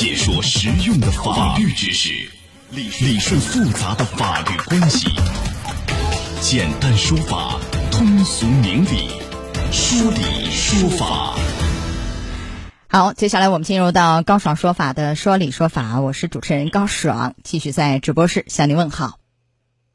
解说实用的法律知识，理理顺复杂的法律关系，简单说法，通俗明理，说理说法。好，接下来我们进入到高爽说法的说理说法，我是主持人高爽，继续在直播室向您问好。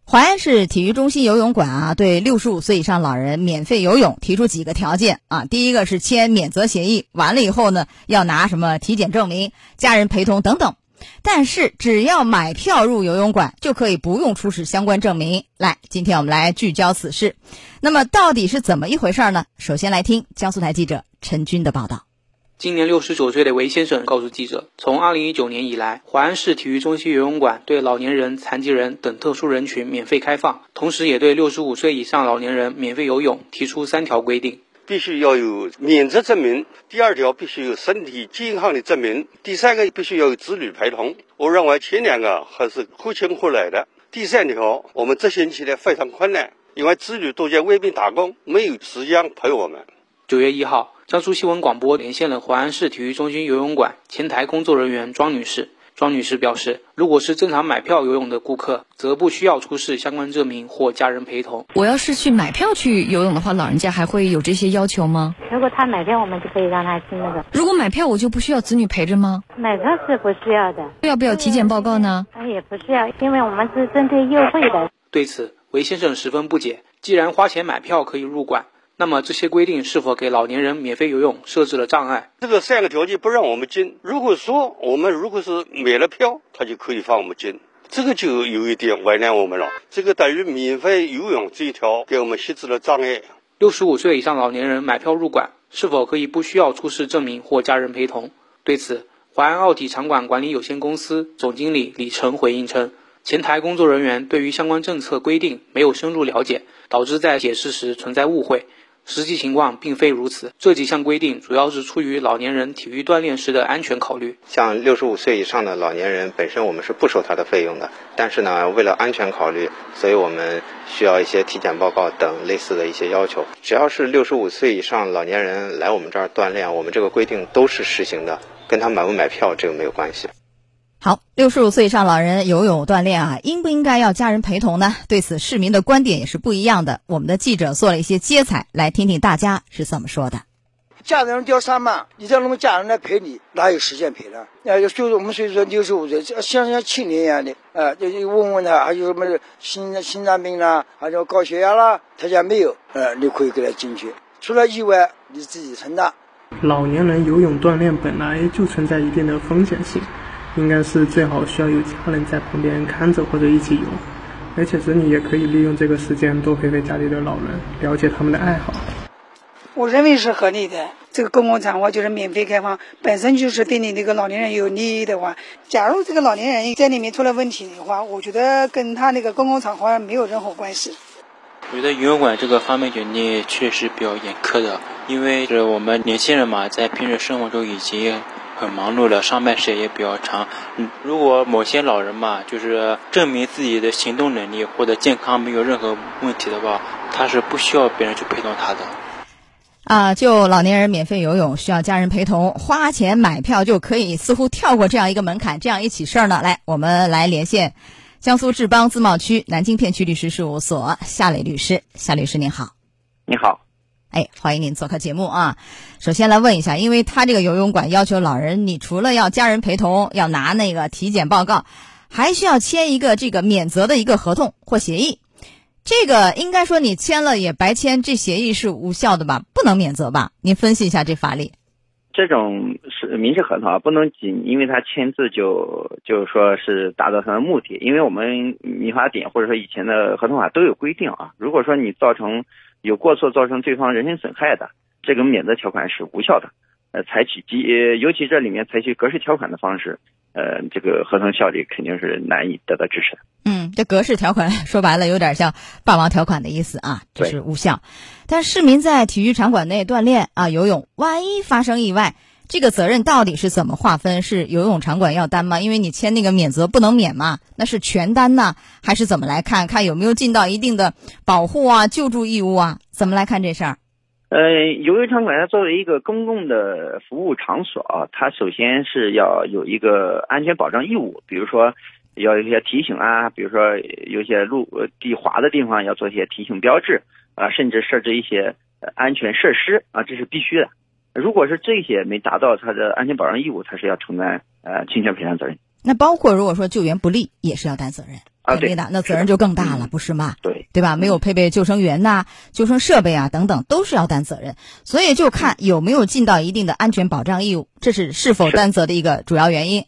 淮安市体育中心游泳馆啊，对六十五岁以上老人免费游泳提出几个条件啊，第一个是签免责协议，完了以后呢，要拿什么体检证明、家人陪同等等。但是只要买票入游泳馆，就可以不用出示相关证明。来，今天我们来聚焦此事。那么到底是怎么一回事呢？首先来听江苏台记者陈军的报道。今年六十九岁的韦先生告诉记者，从二零一九年以来，淮安市体育中心游泳馆对老年人、残疾人等特殊人群免费开放，同时也对六十五岁以上老年人免费游泳提出三条规定：必须要有免职证明；第二条必须有身体健康的证明；第三个必须要有子女陪同。我认为前两个还是合情合理的。第三条，我们执行起来非常困难，因为子女都在外面打工，没有时间陪我们。九月一号。江苏新闻广播连线了淮安市体育中心游泳馆前台工作人员庄女士。庄女士表示，如果是正常买票游泳的顾客，则不需要出示相关证明或家人陪同。我要是去买票去游泳的话，老人家还会有这些要求吗？如果他买票，我们就可以让他去那个。如果买票，我就不需要子女陪着吗？买票是不需要的。要不要体检报告呢？那也不需要，因为我们是针对优惠的。对此，韦先生十分不解。既然花钱买票可以入馆。那么这些规定是否给老年人免费游泳设置了障碍？这个三个条件不让我们进。如果说我们如果是买了票，他就可以放我们进，这个就有一点为难我们了。这个等于免费游泳这一条给我们设置了障碍。六十五岁以上老年人买票入馆，是否可以不需要出示证明或家人陪同？对此，淮安奥体场馆管理有限公司总经理李晨回应称，前台工作人员对于相关政策规定没有深入了解，导致在解释时存在误会。实际情况并非如此，这几项规定主要是出于老年人体育锻炼时的安全考虑。像六十五岁以上的老年人，本身我们是不收他的费用的，但是呢，为了安全考虑，所以我们需要一些体检报告等类似的一些要求。只要是六十五岁以上老年人来我们这儿锻炼，我们这个规定都是实行的，跟他买不买票这个没有关系。好，六十五岁以上老人游泳锻炼啊，应不应该要家人陪同呢？对此，市民的观点也是不一样的。我们的记者做了一些接采，来听听大家是怎么说的。家人掉山嘛，你叫那么家人来陪你，哪有时间陪呢？呃，就是我们所以说六十五岁，像像青年一样的，呃，就问问他还有什么心心脏病啦，还有高血压啦，他家没有，呃，你可以给他进去。出了意外，你自己承担。老年人游泳锻炼本来就存在一定的风险性。应该是最好需要有家人在旁边看着或者一起游，而且子女也可以利用这个时间多陪陪家里的老人，了解他们的爱好。我认为是合理的。这个公共场合就是免费开放，本身就是对你那个老年人有利益的话，假如这个老年人在里面出了问题的话，我觉得跟他那个公共场合没有任何关系。我觉得游泳馆这个方面决定确实比较严苛的，因为是我们年轻人嘛，在平时生活中已经。很忙碌了，上班时间也比较长。嗯，如果某些老人嘛，就是证明自己的行动能力或者健康没有任何问题的话，他是不需要别人去陪同他的。啊，就老年人免费游泳需要家人陪同，花钱买票就可以，似乎跳过这样一个门槛，这样一起事儿呢。来，我们来连线江苏志邦自贸区南京片区律师事务所夏磊律师。夏律师您好，你好。哎，欢迎您做客节目啊！首先来问一下，因为他这个游泳馆要求老人，你除了要家人陪同，要拿那个体检报告，还需要签一个这个免责的一个合同或协议。这个应该说你签了也白签，这协议是无效的吧？不能免责吧？您分析一下这法理。这种是民事合同啊，不能仅因为他签字就就是说是达到他的目的，因为我们民法典或者说以前的合同法都有规定啊。如果说你造成有过错造成对方人身损害的，这个免责条款是无效的。呃，采取及尤其这里面采取格式条款的方式，呃，这个合同效力肯定是难以得到支持的。嗯，这格式条款 说白了有点像霸王条款的意思啊，就是无效。但市民在体育场馆内锻炼啊游泳，万一发生意外，这个责任到底是怎么划分？是游泳场馆要担吗？因为你签那个免责不能免嘛，那是全担呢，还是怎么来看看有没有尽到一定的保护啊、救助义务啊？怎么来看这事儿？呃，游泳场馆它作为一个公共的服务场所啊，它首先是要有一个安全保障义务，比如说要有一些提醒啊，比如说有些路地滑的地方要做一些提醒标志啊，甚至设置一些安全设施啊，这是必须的。如果是这些没达到他的安全保障义务，他是要承担呃侵权赔偿责任。那包括如果说救援不力，也是要担责任。啊，对的，那责任就更大了，不是吗？对，对吧？没有配备救生员呐、救生设备啊等等，都是要担责任。所以就看有没有尽到一定的安全保障义务，这是是否担责的一个主要原因。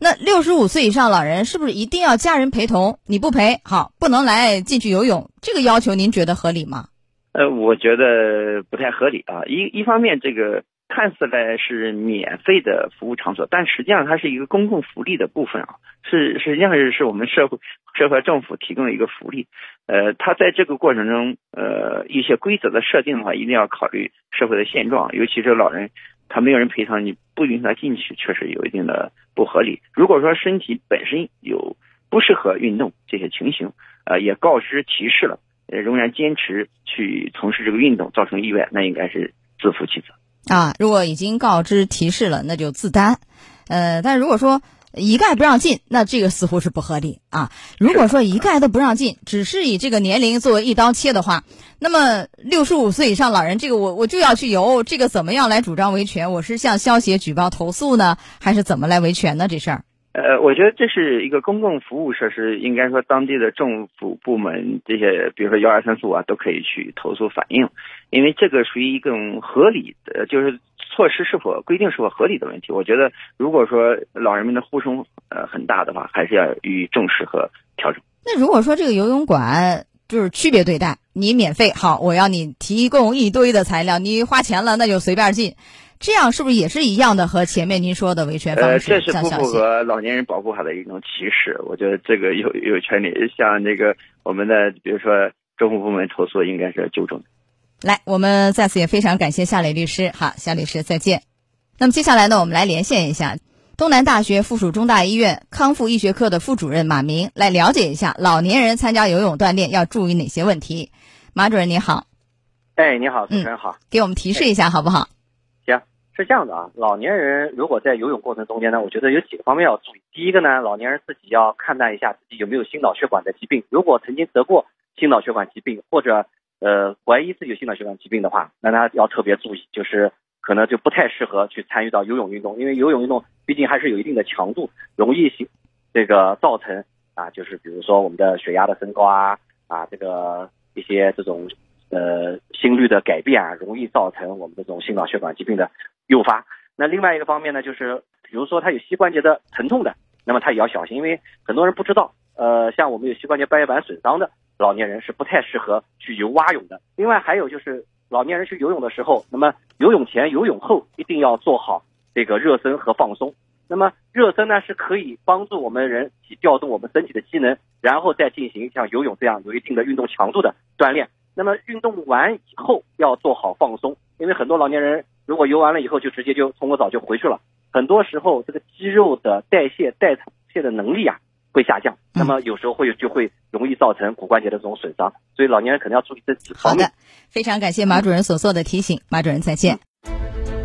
那六十五岁以上老人是不是一定要家人陪同？你不陪，好，不能来进去游泳，这个要求您觉得合理吗？呃，我觉得不太合理啊。一一方面，这个看似来是免费的服务场所，但实际上它是一个公共福利的部分啊，是实际上是是我们社会社会政府提供的一个福利。呃，它在这个过程中，呃，一些规则的设定的话，一定要考虑社会的现状，尤其是老人，他没有人陪他，你不允许他进去，确实有一定的不合理。如果说身体本身有不适合运动这些情形，呃，也告知提示了。仍然坚持去从事这个运动，造成意外，那应该是自负其责啊。如果已经告知提示了，那就自担。呃，但如果说一概不让进，那这个似乎是不合理啊。如果说一概都不让进，只是以这个年龄作为一刀切的话，那么六十五岁以上老人，这个我我就要去游，这个怎么样来主张维权？我是向消协举报投诉呢，还是怎么来维权呢？这事儿？呃，我觉得这是一个公共服务设施，应该说当地的政府部门这些，比如说幺二三四五啊，都可以去投诉反映，因为这个属于一种合理的，就是措施是否规定是否合理的问题。我觉得，如果说老人们的呼声呃很大的话，还是要予以重视和调整。那如果说这个游泳馆就是区别对待，你免费好，我要你提供一堆的材料，你花钱了那就随便进。这样是不是也是一样的？和前面您说的维权方式，呃，这是不符合老年人保护法的一种歧视。我觉得这个有有权利向那个我们的，比如说政府部门投诉，应该是要纠正。来，我们再次也非常感谢夏磊律师，好，夏律师再见。那么接下来呢，我们来连线一下东南大学附属中大医院康复医学科的副主任马明，来了解一下老年人参加游泳锻炼要注意哪些问题。马主任你好，哎，你好，主持人好，给我们提示一下好不好？是这样的啊，老年人如果在游泳过程中间呢，我觉得有几个方面要注意。第一个呢，老年人自己要看待一下自己有没有心脑血管的疾病。如果曾经得过心脑血管疾病，或者呃怀疑自己有心脑血管疾病的话，那他要特别注意，就是可能就不太适合去参与到游泳运动，因为游泳运动毕竟还是有一定的强度，容易这个造成啊，就是比如说我们的血压的升高啊啊，这个一些这种呃心率的改变啊，容易造成我们这种心脑血管疾病的。诱发。那另外一个方面呢，就是比如说他有膝关节的疼痛的，那么他也要小心，因为很多人不知道，呃，像我们有膝关节半月板损伤的老年人是不太适合去游蛙泳的。另外还有就是老年人去游泳的时候，那么游泳前、游泳后一定要做好这个热身和放松。那么热身呢是可以帮助我们人体调动我们身体的机能，然后再进行像游泳这样有一定的运动强度的锻炼。那么运动完以后要做好放松，因为很多老年人。如果游完了以后就直接就冲个澡就回去了，很多时候这个肌肉的代谢代谢的能力啊会下降，那么有时候会就会容易造成骨关节的这种损伤，所以老年人可能要注意这几方面。好的，非常感谢马主任所做的提醒，马主任再见。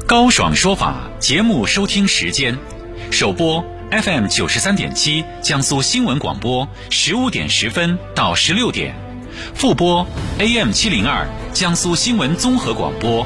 高爽说法节目收听时间：首播 FM 九十三点七江苏新闻广播十五点十分到十六点，复播 AM 七零二江苏新闻综合广播。